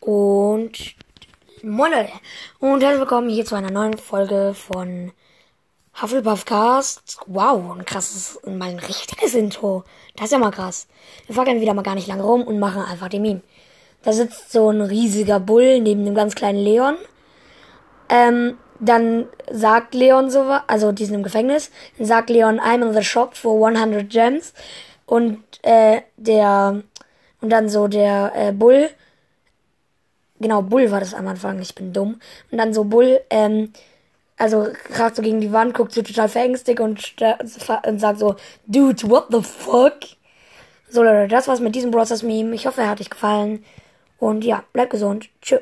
Und moin Leute. Und herzlich willkommen hier zu einer neuen Folge von Hufflepuff Cast. Wow, ein krasses, mal ein richtiges Intro. Das ist ja mal krass. Wir fackeln wieder mal gar nicht lange rum und machen einfach den Meme. Da sitzt so ein riesiger Bull neben dem ganz kleinen Leon. Ähm, dann sagt Leon so, also die sind im Gefängnis, dann sagt Leon, I'm in the shop for 100 Gems. Und äh, der, und dann so der äh, Bull, genau, Bull war das am Anfang, ich bin dumm. Und dann so Bull, ähm, also kracht so gegen die Wand, guckt so total verängstigt und, und sagt so, Dude, what the fuck? So Leute, das war's mit diesem Brothers Meme. Ich hoffe, er hat euch gefallen. Und ja, bleibt gesund. Tschüss.